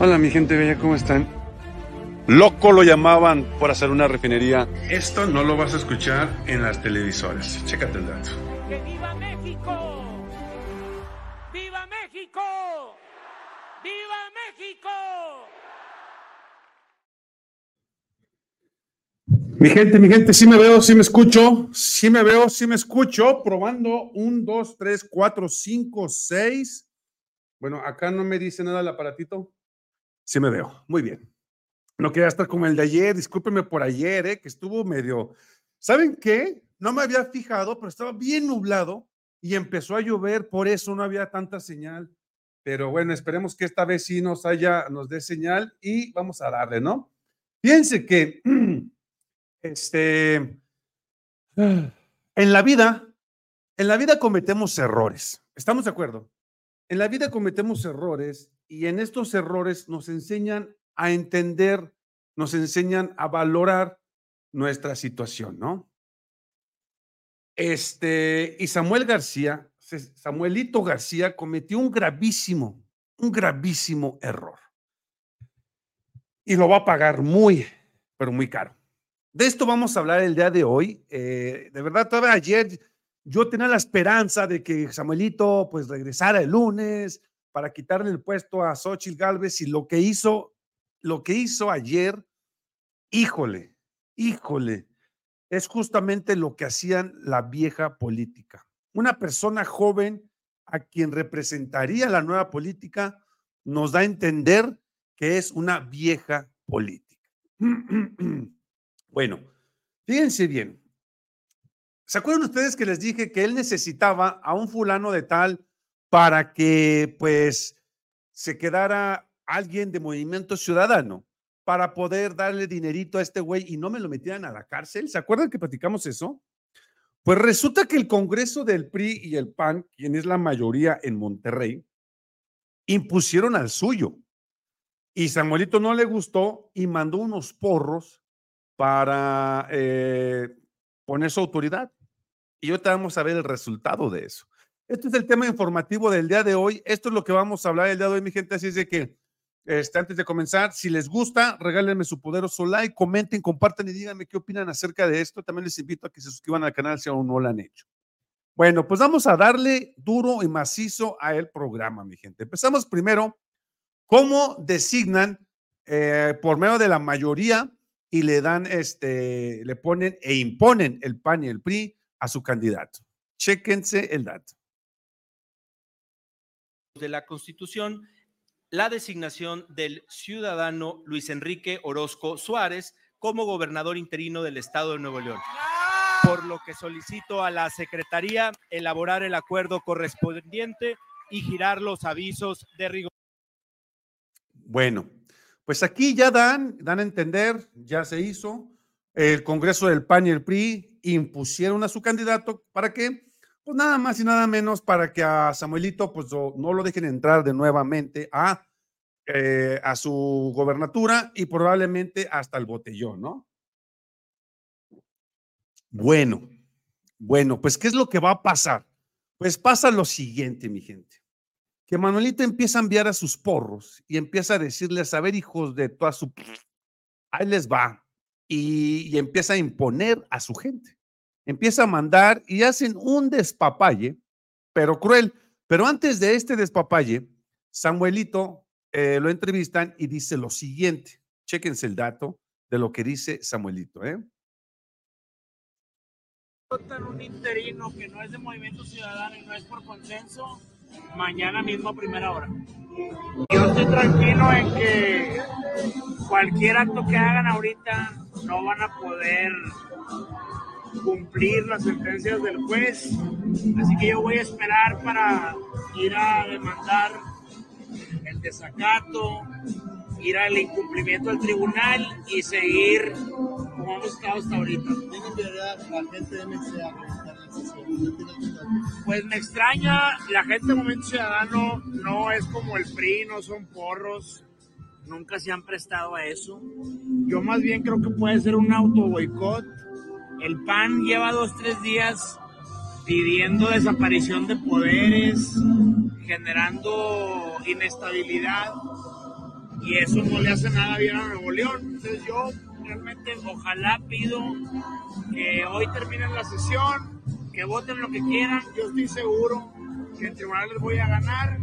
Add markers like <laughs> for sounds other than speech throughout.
Hola mi gente bella, ¿cómo están? Loco lo llamaban por hacer una refinería. Esto no lo vas a escuchar en las televisoras. Chécate el dato. ¡Que viva México! ¡Viva México! ¡Viva México! Mi gente, mi gente, sí me veo, sí me escucho, sí me veo, sí me escucho, probando un, dos, tres, cuatro, cinco, seis. Bueno, acá no me dice nada el aparatito. Sí me veo, muy bien. No quería estar como el de ayer, discúlpenme por ayer, eh, que estuvo medio. ¿Saben qué? No me había fijado, pero estaba bien nublado y empezó a llover, por eso no había tanta señal. Pero bueno, esperemos que esta vez sí nos haya, nos dé señal y vamos a darle, ¿no? Piense que <clears throat> Este, en la vida, en la vida cometemos errores. ¿Estamos de acuerdo? En la vida cometemos errores y en estos errores nos enseñan a entender, nos enseñan a valorar nuestra situación, ¿no? Este, y Samuel García, Samuelito García cometió un gravísimo, un gravísimo error. Y lo va a pagar muy, pero muy caro. De esto vamos a hablar el día de hoy. Eh, de verdad, todavía ayer yo tenía la esperanza de que Samuelito pues regresara el lunes para quitarle el puesto a Xochitl Galvez y lo que hizo, lo que hizo ayer, híjole, híjole, es justamente lo que hacían la vieja política. Una persona joven a quien representaría la nueva política nos da a entender que es una vieja política. <clears throat> Bueno, fíjense bien. ¿Se acuerdan ustedes que les dije que él necesitaba a un fulano de tal para que pues se quedara alguien de movimiento ciudadano para poder darle dinerito a este güey y no me lo metieran a la cárcel? ¿Se acuerdan que platicamos eso? Pues resulta que el Congreso del PRI y el PAN, quien es la mayoría en Monterrey, impusieron al suyo. Y Samuelito no le gustó y mandó unos porros para eh, poner su autoridad. Y ahorita vamos a ver el resultado de eso. Este es el tema informativo del día de hoy. Esto es lo que vamos a hablar el día de hoy, mi gente. Así es de que, este, antes de comenzar, si les gusta, regálenme su poderoso like, comenten, compartan y díganme qué opinan acerca de esto. También les invito a que se suscriban al canal si aún no lo han hecho. Bueno, pues vamos a darle duro y macizo a el programa, mi gente. Empezamos primero, ¿cómo designan eh, por medio de la mayoría y le dan, este, le ponen e imponen el PAN y el PRI a su candidato. Chéquense el dato. De la Constitución, la designación del ciudadano Luis Enrique Orozco Suárez como gobernador interino del estado de Nuevo León. Por lo que solicito a la Secretaría elaborar el acuerdo correspondiente y girar los avisos de rigor. Bueno, pues aquí ya dan, dan a entender, ya se hizo, el Congreso del PAN y el PRI impusieron a su candidato, ¿para qué? Pues nada más y nada menos para que a Samuelito pues no lo dejen entrar de nuevamente a, eh, a su gobernatura y probablemente hasta el botellón, ¿no? Bueno, bueno, pues ¿qué es lo que va a pasar? Pues pasa lo siguiente, mi gente que Manuelito empieza a enviar a sus porros y empieza a decirles, a ver, hijos de toda su... Ahí les va. Y, y, empieza a imponer a su gente. Empieza a mandar y hacen un despapalle, pero cruel. Pero antes de este despapalle, Samuelito eh, lo entrevistan y dice lo siguiente. Chéquense el dato de lo que dice Samuelito. ¿eh? un interino que no es de Movimiento Ciudadano y no es por consenso, mañana mismo a primera hora. Yo estoy tranquilo en que cualquier acto que hagan ahorita no van a poder cumplir las sentencias del juez. Así que yo voy a esperar para ir a demandar el desacato, ir al incumplimiento del tribunal y seguir como hemos estado hasta ahorita. pues me extraña, la gente de Momento Ciudadano no es como el PRI, no son porros, nunca se han prestado a eso. Yo más bien creo que puede ser un auto boicot. El PAN lleva dos, tres días pidiendo desaparición de poderes, generando inestabilidad. y eso no le hace nada bien a Nuevo León. Entonces yo realmente ojalá pido que hoy terminen la sesión, que voten lo que quieran, yo estoy seguro que en tribunal les voy a ganar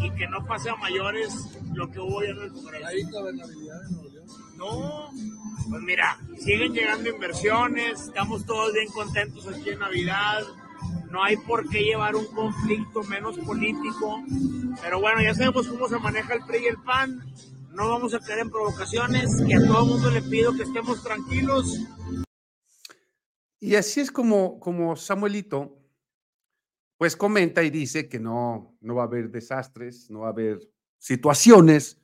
y que no pase a mayores lo que hubo ya en el Congreso. ¿Hay gobernabilidad en Nuevo León? No, pues mira, siguen llegando inversiones, estamos todos bien contentos aquí en Navidad, no hay por qué llevar un conflicto menos político, pero bueno, ya sabemos cómo se maneja el PRI y el PAN, no vamos a caer en provocaciones y a todo el mundo le pido que estemos tranquilos. Y así es como, como Samuelito, pues comenta y dice que no, no va a haber desastres, no va a haber situaciones.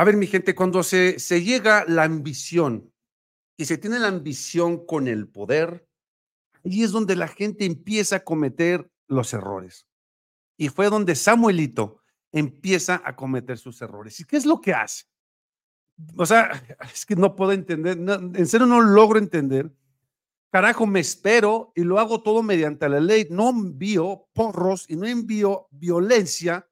A ver, mi gente, cuando se, se llega la ambición y se tiene la ambición con el poder, ahí es donde la gente empieza a cometer los errores. Y fue donde Samuelito empieza a cometer sus errores. ¿Y qué es lo que hace? O sea, <laughs> es que no puedo entender, en serio no logro entender. Carajo, me espero y lo hago todo mediante la ley. No envío porros y no envío violencia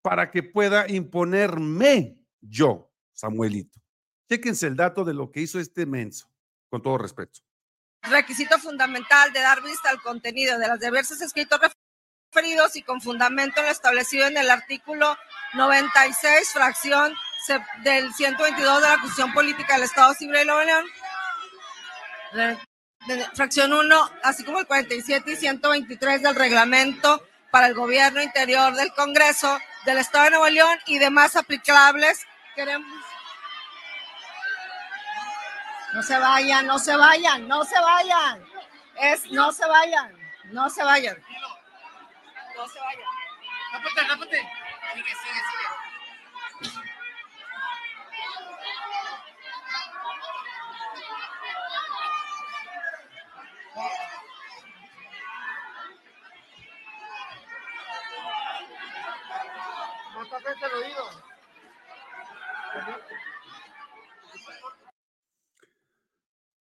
para que pueda imponerme yo, Samuelito. Chéquense el dato de lo que hizo este menso, con todo respeto. Requisito fundamental de dar vista al contenido de las diversas escritos y con fundamento en lo establecido en el artículo 96, fracción del 122 de la Constitución Política del Estado Civil de Nuevo León, fracción 1, así como el 47 y 123 del reglamento para el gobierno interior del Congreso del Estado de Nuevo León y demás aplicables. Queremos. No se vayan, no se vayan, no se vayan. Es, no se vayan, no se vayan. No se vaya. Rápate, rápate. Sigue, sigue, sigue. No el oído.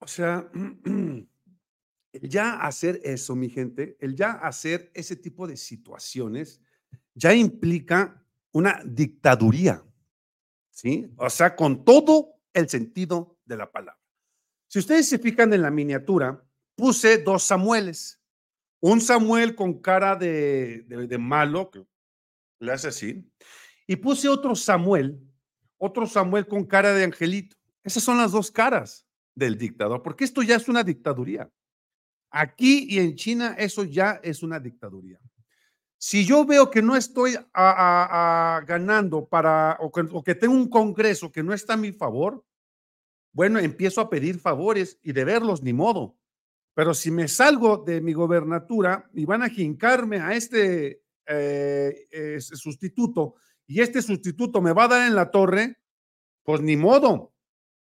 O sea, <clears throat> el ya hacer eso, mi gente, el ya hacer ese tipo de situaciones, ya implica una dictaduría, ¿sí? O sea, con todo el sentido de la palabra. Si ustedes se fijan en la miniatura, puse dos Samueles. Un Samuel con cara de, de malo, que le hace así, y puse otro Samuel, otro Samuel con cara de angelito. Esas son las dos caras del dictador, porque esto ya es una dictaduría. Aquí y en China eso ya es una dictadura. Si yo veo que no estoy ganando para, o que, tengo un Congreso que no está a mi favor, bueno, empiezo a pedir favores y de verlos ni modo. Pero si me salgo de mi gobernatura y van a jincarme a este eh, sustituto y este sustituto me va a dar en la torre, pues ni modo.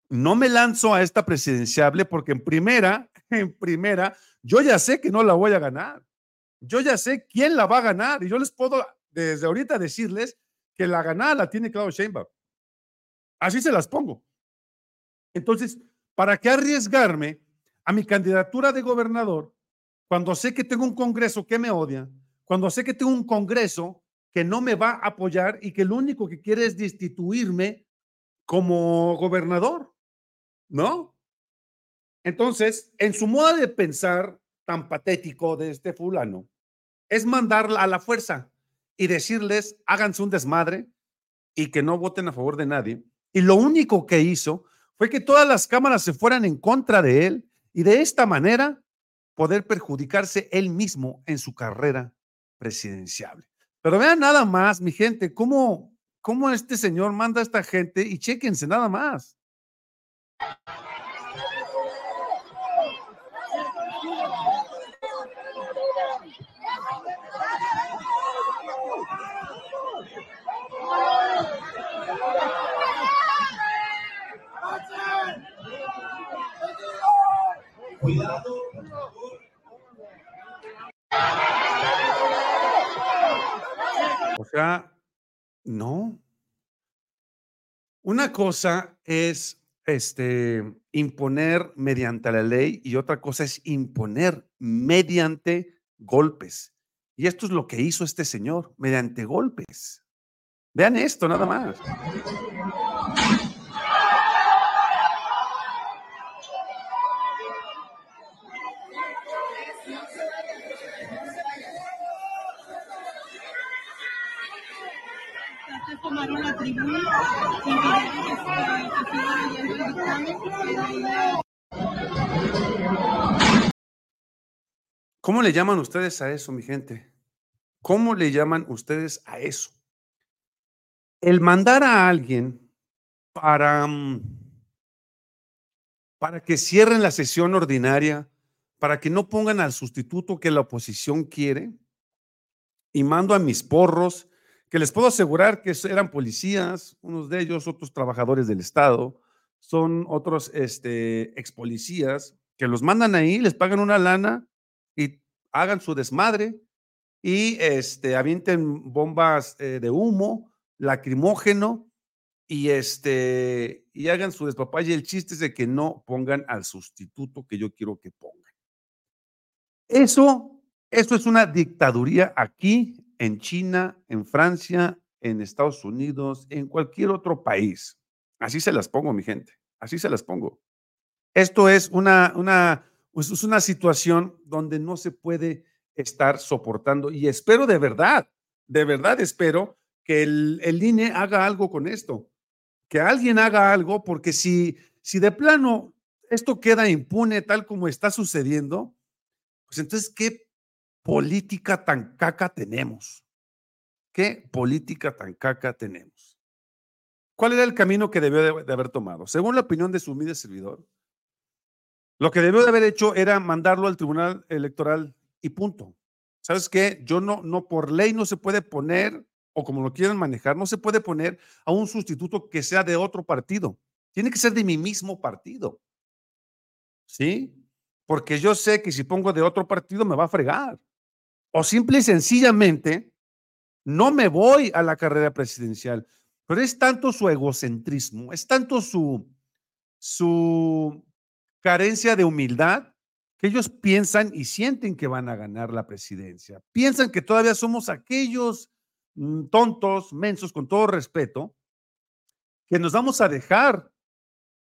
No me lanzo a esta presidenciable porque en primera, <laughs> en primera, yo ya sé que no la voy a ganar. Yo ya sé quién la va a ganar y yo les puedo desde ahorita decirles que la ganada la tiene Claudio Sheinbaum. Así se las pongo. Entonces, ¿para qué arriesgarme a mi candidatura de gobernador cuando sé que tengo un Congreso que me odia, cuando sé que tengo un Congreso que no me va a apoyar y que lo único que quiere es destituirme como gobernador? ¿No? Entonces, en su modo de pensar tan patético de este fulano, es mandarla a la fuerza y decirles, háganse un desmadre y que no voten a favor de nadie. Y lo único que hizo fue que todas las cámaras se fueran en contra de él y de esta manera poder perjudicarse él mismo en su carrera presidencial. Pero vean nada más, mi gente, cómo, cómo este señor manda a esta gente y chéquense nada más. Sea, no. Una cosa es este imponer mediante la ley y otra cosa es imponer mediante golpes. Y esto es lo que hizo este señor, mediante golpes. Vean esto nada más. ¿Cómo le llaman ustedes a eso, mi gente? ¿Cómo le llaman ustedes a eso? El mandar a alguien para, mm, para que cierren la sesión ordinaria, para que no pongan al sustituto que la oposición quiere, y mando a mis porros, que les puedo asegurar que eran policías, unos de ellos, otros trabajadores del Estado, son otros este, ex policías, que los mandan ahí, les pagan una lana y hagan su desmadre y este, avienten bombas eh, de humo, lacrimógeno y, este, y hagan su despapalle. El chiste es de que no pongan al sustituto que yo quiero que pongan. Eso, eso es una dictaduría aquí en China, en Francia, en Estados Unidos, en cualquier otro país. Así se las pongo, mi gente. Así se las pongo. Esto es una, una, pues es una situación donde no se puede estar soportando y espero de verdad, de verdad espero que el, el INE haga algo con esto, que alguien haga algo, porque si, si de plano esto queda impune tal como está sucediendo, pues entonces, ¿qué política tan caca tenemos? ¿Qué política tan caca tenemos? ¿Cuál era el camino que debió de, haber tomado? Según la opinión de su humilde servidor, lo que debió de haber hecho era mandarlo al Tribunal Electoral y punto. ¿Sabes qué? Yo no, no por ley no se puede poner, o como lo quieran manejar, no se puede poner a un sustituto que sea de otro partido. Tiene que ser de mi mismo partido. ¿Sí? Porque yo sé que si pongo de otro partido me va a fregar. O simple y sencillamente, no me voy a la carrera presidencial. Pero es tanto su egocentrismo, es tanto su, su carencia de humildad que ellos piensan y sienten que van a ganar la presidencia. Piensan que todavía somos aquellos mm, tontos, mensos, con todo respeto, que nos vamos a dejar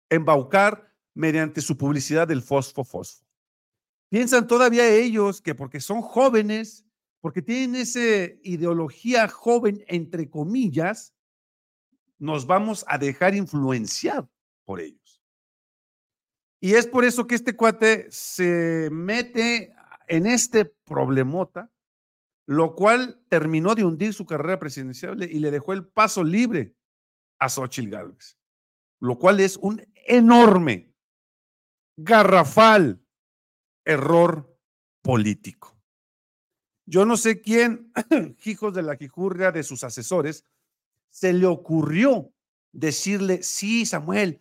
embaucar mediante su publicidad del fosfo fosfo. Piensan todavía ellos que porque son jóvenes, porque tienen esa ideología joven, entre comillas, nos vamos a dejar influenciar por ellos. Y es por eso que este cuate se mete en este problemota, lo cual terminó de hundir su carrera presidencial y le dejó el paso libre a Xochitl Gálvez, lo cual es un enorme, garrafal error político. Yo no sé quién, <clears throat> hijos de la quijurria de sus asesores, se le ocurrió decirle, sí, Samuel,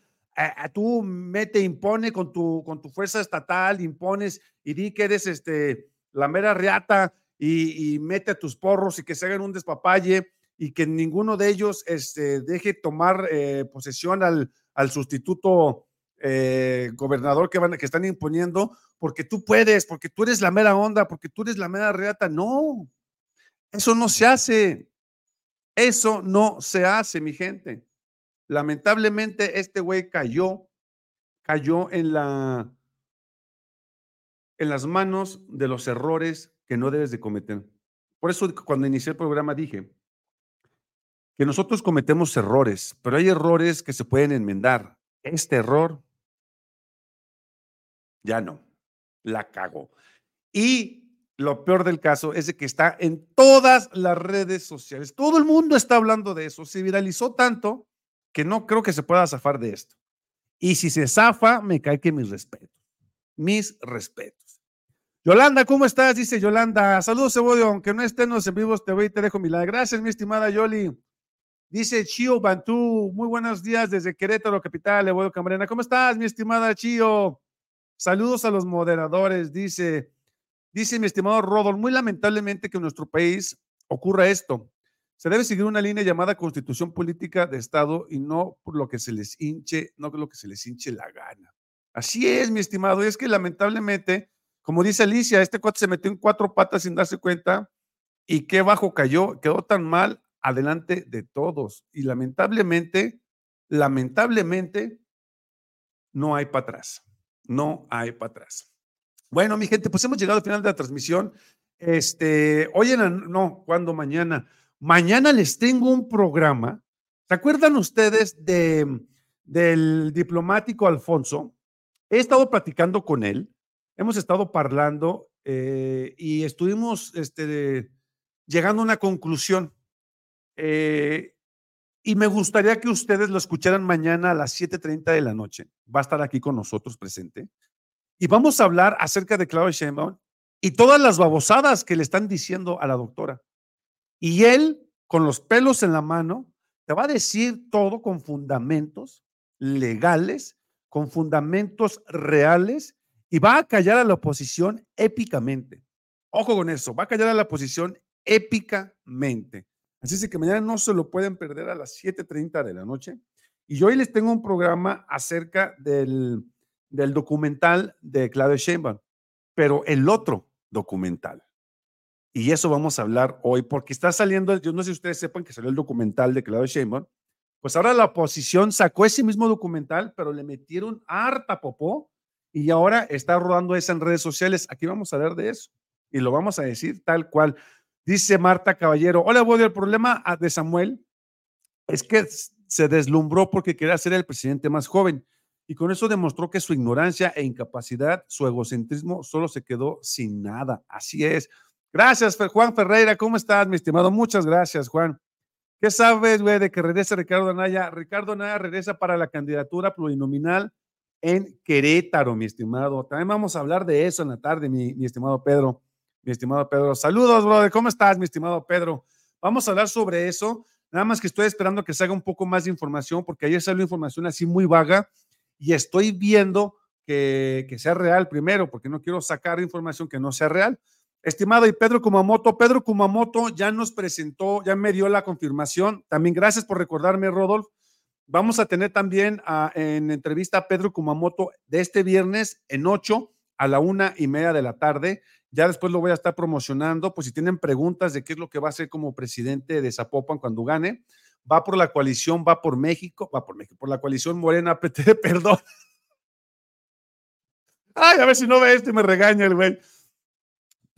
tú mete, impone con tu, con tu fuerza estatal, impones y di que eres este, la mera reata y, mete a tus porros y que se hagan un despapalle y que ninguno de ellos este, deje tomar eh, posesión al, al sustituto eh, gobernador que, van, que están imponiendo, porque tú puedes, porque tú eres la mera onda, porque tú eres la mera reata. No, eso no se hace. Eso no se hace, mi gente. Lamentablemente, este güey cayó, cayó en la en las manos de los errores que no debes de cometer. Por eso cuando inicié el programa dije que nosotros cometemos errores, pero hay errores que se pueden enmendar. Este error ya no, la cago. Y lo peor del caso es que está en todas las redes sociales. Todo el mundo está hablando de eso. Se viralizó tanto que no creo que se pueda zafar de esto. Y si se zafa, me cae que mis respetos. Mis respetos. Yolanda, ¿cómo estás? Dice Yolanda. Saludos, Cebodio. Aunque no estemos en vivos, te voy y te dejo mi like. Gracias, mi estimada Yoli. Dice Chio Bantú. Muy buenos días desde Querétaro, capital, Cebodio Camarena. ¿Cómo estás, mi estimada Chio? Saludos a los moderadores, dice, dice mi estimado Rodolfo, muy lamentablemente que en nuestro país ocurra esto. Se debe seguir una línea llamada Constitución Política de Estado y no por lo que se les hinche, no por lo que se les hinche la gana. Así es, mi estimado, y es que lamentablemente, como dice Alicia, este cuate se metió en cuatro patas sin darse cuenta y qué bajo cayó, quedó tan mal adelante de todos. Y lamentablemente, lamentablemente, no hay para atrás. No hay para atrás. Bueno, mi gente, pues hemos llegado al final de la transmisión. Este, hoy en la, no, ¿cuándo mañana? Mañana les tengo un programa. ¿Se acuerdan ustedes de, del diplomático Alfonso? He estado platicando con él, hemos estado parlando eh, y estuvimos este, llegando a una conclusión. Eh, y me gustaría que ustedes lo escucharan mañana a las 7:30 de la noche. Va a estar aquí con nosotros presente. Y vamos a hablar acerca de Claudia Sheinbaum y todas las babosadas que le están diciendo a la doctora. Y él, con los pelos en la mano, te va a decir todo con fundamentos legales, con fundamentos reales, y va a callar a la oposición épicamente. Ojo con eso, va a callar a la oposición épicamente. Así es que mañana no se lo pueden perder a las 7.30 de la noche. Y yo hoy les tengo un programa acerca del, documental de Claudia Sheinbaum, pero el otro documental. Y eso vamos a hablar hoy, porque está saliendo, yo no sé si ustedes sepan que salió el documental de Claudia Sheinbaum, pues ahora la oposición sacó ese mismo documental, pero le metieron harta popó y ahora está rodando eso en redes sociales. Aquí vamos a hablar de eso y lo vamos a decir tal cual. Dice Marta Caballero, hola, Woody, el problema ah, de Samuel es que se deslumbró porque quería ser el presidente más joven y con eso demostró que su ignorancia e incapacidad, su egocentrismo, solo se quedó sin nada. Así es. Gracias, Juan Ferreira. ¿Cómo estás, mi estimado? Muchas gracias, Juan. ¿Qué sabes, güey, de que regresa Ricardo Anaya? Ricardo Anaya regresa para la candidatura plurinominal en Querétaro, mi estimado. También vamos a hablar de eso en la tarde, mi, estimado Pedro mi estimado Pedro. Saludos, brother. ¿Cómo estás, mi estimado Pedro? Vamos a hablar sobre eso. Nada más que estoy esperando que se haga un poco más de información, porque ayer salió información así muy vaga y estoy viendo que, que sea real primero, porque no quiero sacar información que no sea real. Estimado y Pedro Kumamoto, Pedro Kumamoto ya nos presentó, ya me dio la confirmación. También gracias por recordarme, Rodolfo. Vamos a tener también a, en entrevista a Pedro Kumamoto de este viernes en 8 a la una y media de la tarde. Ya después lo voy a estar promocionando. Pues si tienen preguntas de qué es lo que va a hacer como presidente de Zapopan cuando gane, va por la coalición, va por México, va por México, por la coalición Morena <laughs> PT, perdón. Ay, a ver si no ve este me regaña el güey.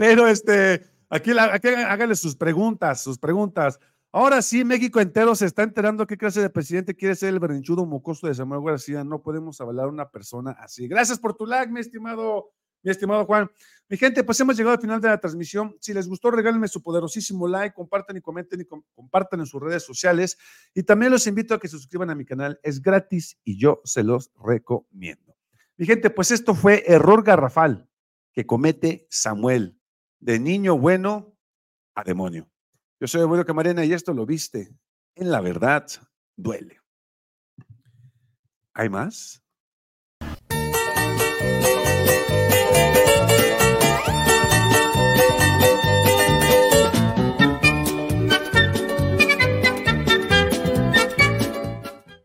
Pero este, aquí, aquí háganle sus preguntas, sus preguntas. Ahora sí, México entero se está enterando qué clase de presidente quiere ser el berrinchudo mocoso de Samuel García. No podemos avalar a una persona así. Gracias por tu like, mi estimado, mi estimado Juan. Mi gente, pues hemos llegado al final de la transmisión. Si les gustó, regálenme su poderosísimo like, compartan y comenten y compartan en sus redes sociales. Y también los invito a que se suscriban a mi canal. Es gratis y yo se los recomiendo. Mi gente, pues esto fue error garrafal que comete Samuel, de niño bueno a demonio. Yo soy Eduardo Camarena y esto lo viste. En la verdad, duele. ¿Hay más?